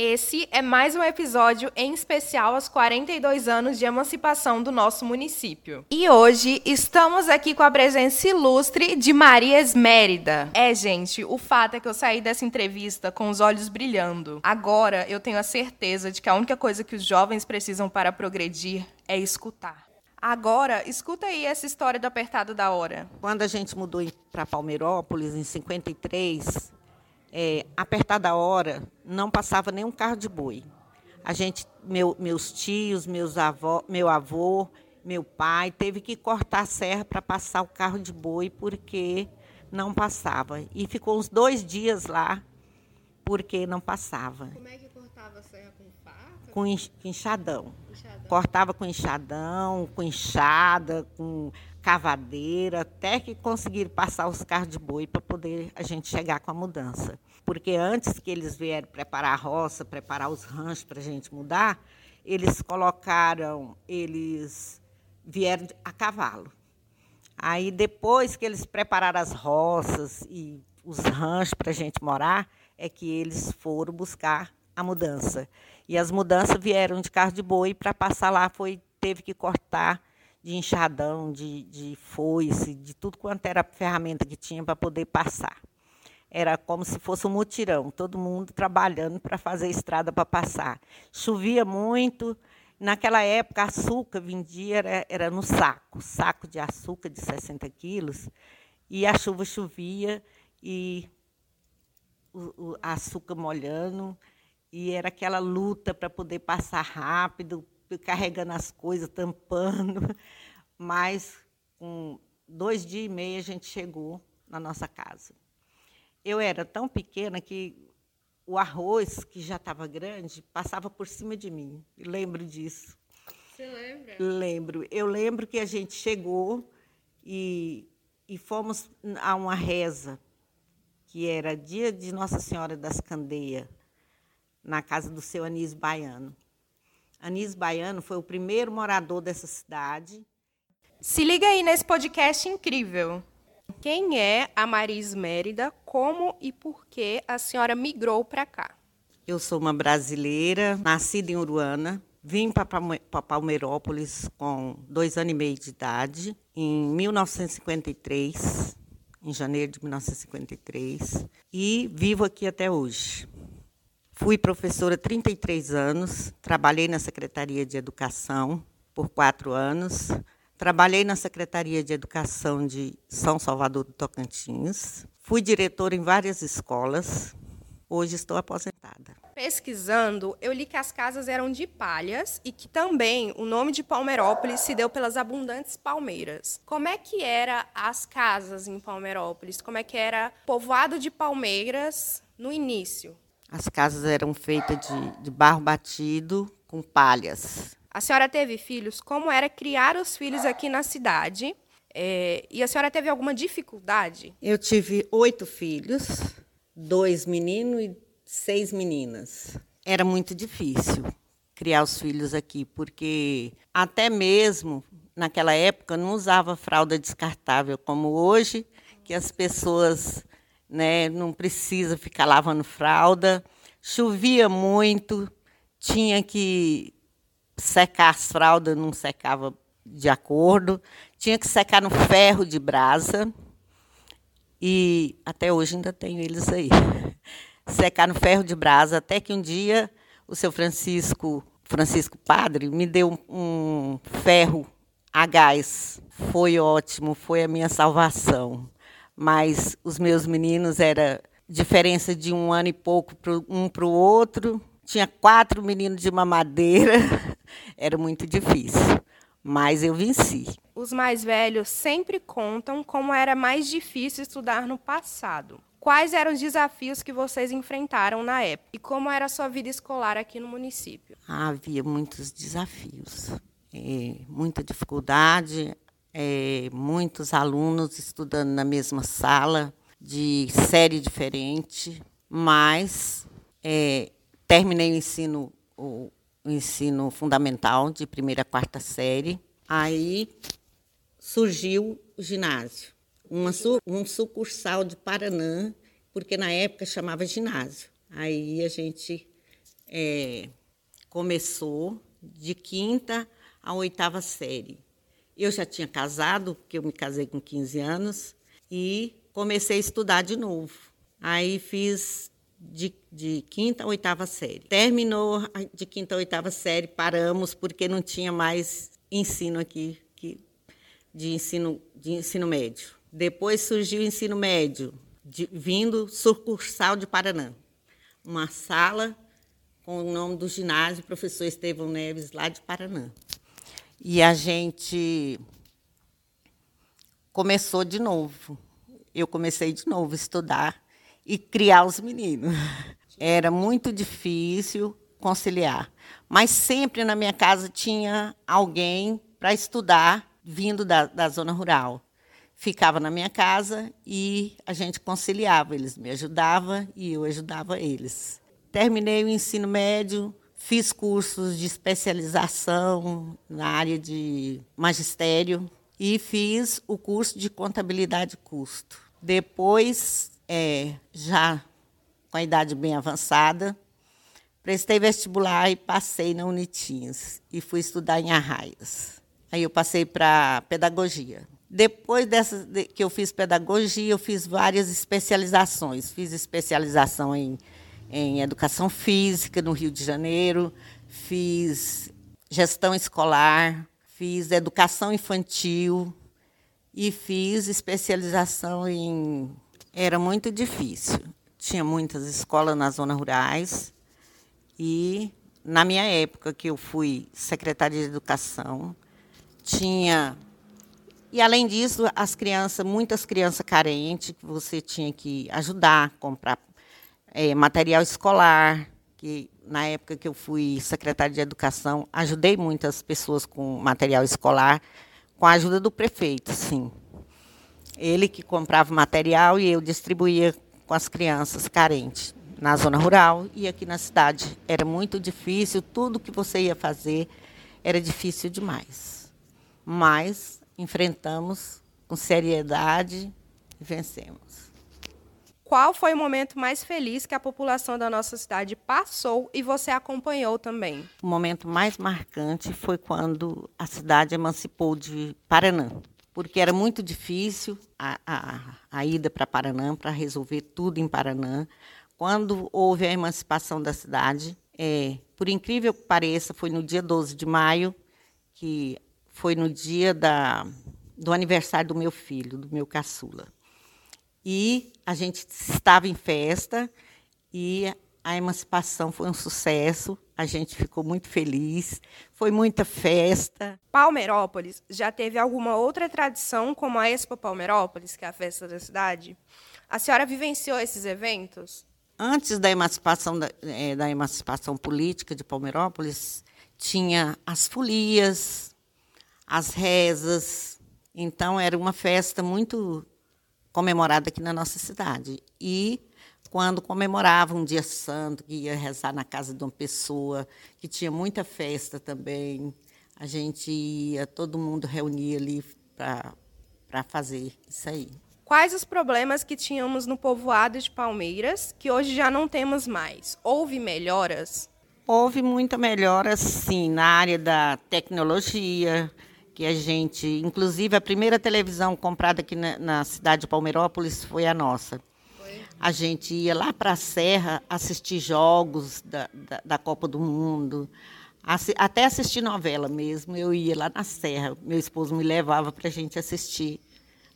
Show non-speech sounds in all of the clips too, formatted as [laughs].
Esse é mais um episódio em especial aos 42 anos de emancipação do nosso município. E hoje estamos aqui com a presença ilustre de Maria Esmérida. É, gente, o fato é que eu saí dessa entrevista com os olhos brilhando. Agora eu tenho a certeza de que a única coisa que os jovens precisam para progredir é escutar. Agora, escuta aí essa história do apertado da hora. Quando a gente mudou para Palmeirópolis, em 53, é, apertada a hora, não passava nenhum carro de boi. A gente, meu, meus tios, meus avó, meu avô, meu pai, teve que cortar a serra para passar o carro de boi porque não passava. E ficou uns dois dias lá porque não passava. Como é que cortava a serra com faca? Com enxadão. enxadão. Cortava com enxadão, com enxada, com cavadeira, até que conseguiram passar os carros de boi para poder a gente chegar com a mudança. Porque antes que eles vieram preparar a roça, preparar os ranchos para a gente mudar, eles colocaram, eles vieram a cavalo. Aí depois que eles prepararam as roças e os ranchos para a gente morar, é que eles foram buscar a mudança. E as mudanças vieram de carro de boi para passar lá, foi teve que cortar de enxadão, de, de foice, de tudo quanto era ferramenta que tinha para poder passar. Era como se fosse um mutirão, todo mundo trabalhando para fazer estrada para passar. Chovia muito. Naquela época, açúcar vendia era, era no saco, saco de açúcar de 60 quilos, e a chuva chovia e o, o açúcar molhando, e era aquela luta para poder passar rápido, carregando as coisas, tampando. Mas com dois dias e meio a gente chegou na nossa casa. Eu era tão pequena que o arroz, que já estava grande, passava por cima de mim. lembro disso. Você lembra? Lembro. Eu lembro que a gente chegou e, e fomos a uma reza, que era dia de Nossa Senhora das Candeias, na casa do seu Anísio Baiano. Anísio Baiano foi o primeiro morador dessa cidade. Se liga aí nesse podcast incrível. Quem é a Maris Mérida? Como e por que a senhora migrou para cá? Eu sou uma brasileira, nascida em Uruana. Vim para Palmeirópolis com dois anos e meio de idade, em 1953, em janeiro de 1953, e vivo aqui até hoje. Fui professora há 33 anos, trabalhei na Secretaria de Educação por quatro anos, trabalhei na Secretaria de Educação de São Salvador do Tocantins, fui diretora em várias escolas, hoje estou aposentada. Pesquisando, eu li que as casas eram de palhas e que também o nome de Palmeirópolis se deu pelas abundantes palmeiras. Como é que era as casas em Palmeirópolis? Como é que era povoado de palmeiras no início? As casas eram feitas de, de barro batido com palhas. A senhora teve filhos? Como era criar os filhos aqui na cidade? É, e a senhora teve alguma dificuldade? Eu tive oito filhos, dois meninos e seis meninas. Era muito difícil criar os filhos aqui, porque até mesmo naquela época não usava fralda descartável como hoje, que as pessoas né? não precisa ficar lavando fralda. Chovia muito, tinha que secar as fraldas, não secava de acordo. Tinha que secar no ferro de brasa. E até hoje ainda tenho eles aí. [laughs] Secar no ferro de brasa, até que um dia o seu Francisco, Francisco Padre, me deu um ferro a gás. Foi ótimo, foi a minha salvação mas os meus meninos era diferença de um ano e pouco um para o outro. Tinha quatro meninos de mamadeira, [laughs] era muito difícil, mas eu venci. Os mais velhos sempre contam como era mais difícil estudar no passado. Quais eram os desafios que vocês enfrentaram na época? E como era a sua vida escolar aqui no município? havia muitos desafios, é, muita dificuldade é, muitos alunos estudando na mesma sala, de série diferente, mas é, terminei o ensino, o, o ensino fundamental de primeira a quarta série. Aí surgiu o ginásio, uma, um sucursal de Paranã, porque na época chamava ginásio. Aí a gente é, começou de quinta a oitava série. Eu já tinha casado, porque eu me casei com 15 anos, e comecei a estudar de novo. Aí fiz de, de, quinta a oitava série. Terminou de quinta a oitava série, paramos porque não tinha mais ensino aqui que, de, ensino, de ensino médio. Depois surgiu o ensino médio, de, vindo sucursal de Paraná. Uma sala com o nome do ginásio, professor Estevão Neves, lá de Paraná. E a gente começou de novo. Eu comecei de novo a estudar e criar os meninos. Era muito difícil conciliar, mas sempre na minha casa tinha alguém para estudar vindo da, da zona rural. Ficava na minha casa e a gente conciliava. Eles me ajudavam e eu ajudava eles. Terminei o ensino médio, fiz cursos de especialização na área de magistério e fiz o curso de contabilidade custo. Depois é, já com a idade bem avançada, prestei vestibular e passei na Unitins e fui estudar em Arraias. Aí eu passei para pedagogia. Depois dessa de, que eu fiz pedagogia, eu fiz várias especializações. Fiz especialização em, em educação física no Rio de Janeiro, fiz gestão escolar, fiz educação infantil e fiz especialização em era muito difícil. Tinha muitas escolas nas zonas rurais e na minha época que eu fui secretária de educação, tinha e além disso, as crianças, muitas crianças carentes que você tinha que ajudar, comprar é, material escolar, que na época que eu fui secretária de educação, ajudei muitas pessoas com material escolar, com a ajuda do prefeito, sim. Ele que comprava material e eu distribuía com as crianças carentes na zona rural e aqui na cidade. Era muito difícil, tudo que você ia fazer era difícil demais. Mas enfrentamos com seriedade e vencemos. Qual foi o momento mais feliz que a população da nossa cidade passou e você acompanhou também? O momento mais marcante foi quando a cidade emancipou de Paraná porque era muito difícil a, a, a ida para Paranã, para resolver tudo em Paranã. Quando houve a emancipação da cidade, é, por incrível que pareça, foi no dia 12 de maio, que foi no dia da, do aniversário do meu filho, do meu caçula. E a gente estava em festa e a emancipação foi um sucesso, a gente ficou muito feliz, foi muita festa. Palmeirópolis já teve alguma outra tradição como a Expo Palmeirópolis, que é a festa da cidade? A senhora vivenciou esses eventos? Antes da emancipação, da, é, da emancipação política de Palmeirópolis, tinha as folias, as rezas. Então, era uma festa muito comemorada aqui na nossa cidade. E quando comemorava um dia santo, que ia rezar na casa de uma pessoa, que tinha muita festa também. A gente ia, todo mundo reunia ali para fazer isso aí. Quais os problemas que tínhamos no povoado de Palmeiras que hoje já não temos mais? Houve melhoras? Houve muita melhora, sim, na área da tecnologia, que a gente, inclusive a primeira televisão comprada aqui na, na cidade de Palmeirópolis foi a nossa. A gente ia lá para a Serra assistir jogos da, da, da Copa do Mundo, assi até assistir novela mesmo. Eu ia lá na Serra. Meu esposo me levava para a gente assistir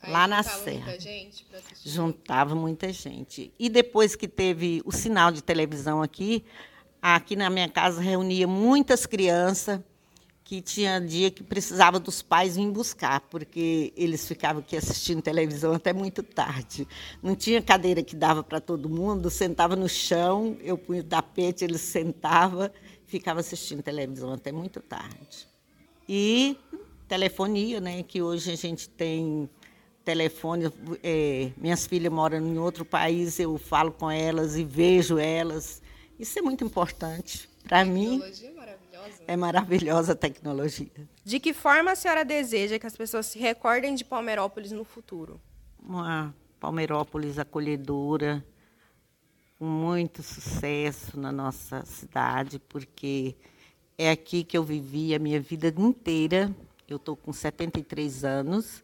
Aí lá na Serra. Muita gente Juntava muita gente. E depois que teve o sinal de televisão aqui, aqui na minha casa reunia muitas crianças que tinha dia que precisava dos pais vir buscar, porque eles ficavam aqui assistindo televisão até muito tarde. Não tinha cadeira que dava para todo mundo, sentava no chão, eu punha o tapete, eles sentava, ficava assistindo televisão até muito tarde. E telefonia, né, que hoje a gente tem telefone, é, minhas filhas moram em outro país, eu falo com elas e vejo elas. Isso é muito importante para mim. É maravilhosa a tecnologia. De que forma a senhora deseja que as pessoas se recordem de Palmeirópolis no futuro? Uma Palmeirópolis acolhedora, com muito sucesso na nossa cidade, porque é aqui que eu vivi a minha vida inteira. Eu estou com 73 anos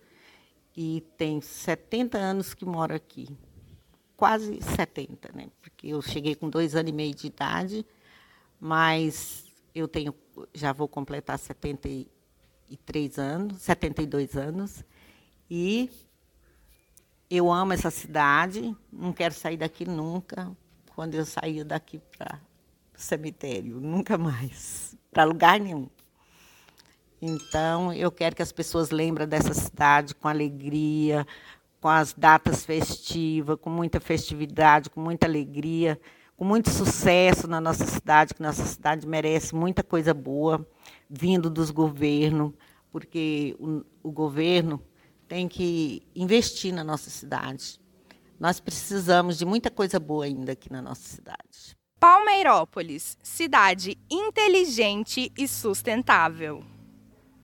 e tenho 70 anos que moro aqui. Quase 70, né? Porque eu cheguei com dois anos e meio de idade, mas eu tenho, já vou completar 73 anos, 72 anos, e eu amo essa cidade, não quero sair daqui nunca. Quando eu sair daqui para o cemitério, nunca mais, para lugar nenhum. Então, eu quero que as pessoas lembrem dessa cidade com alegria, com as datas festivas, com muita festividade, com muita alegria, com muito sucesso na nossa cidade, que nossa cidade merece muita coisa boa vindo dos governos, porque o, o governo tem que investir na nossa cidade. Nós precisamos de muita coisa boa ainda aqui na nossa cidade. Palmeirópolis, cidade inteligente e sustentável.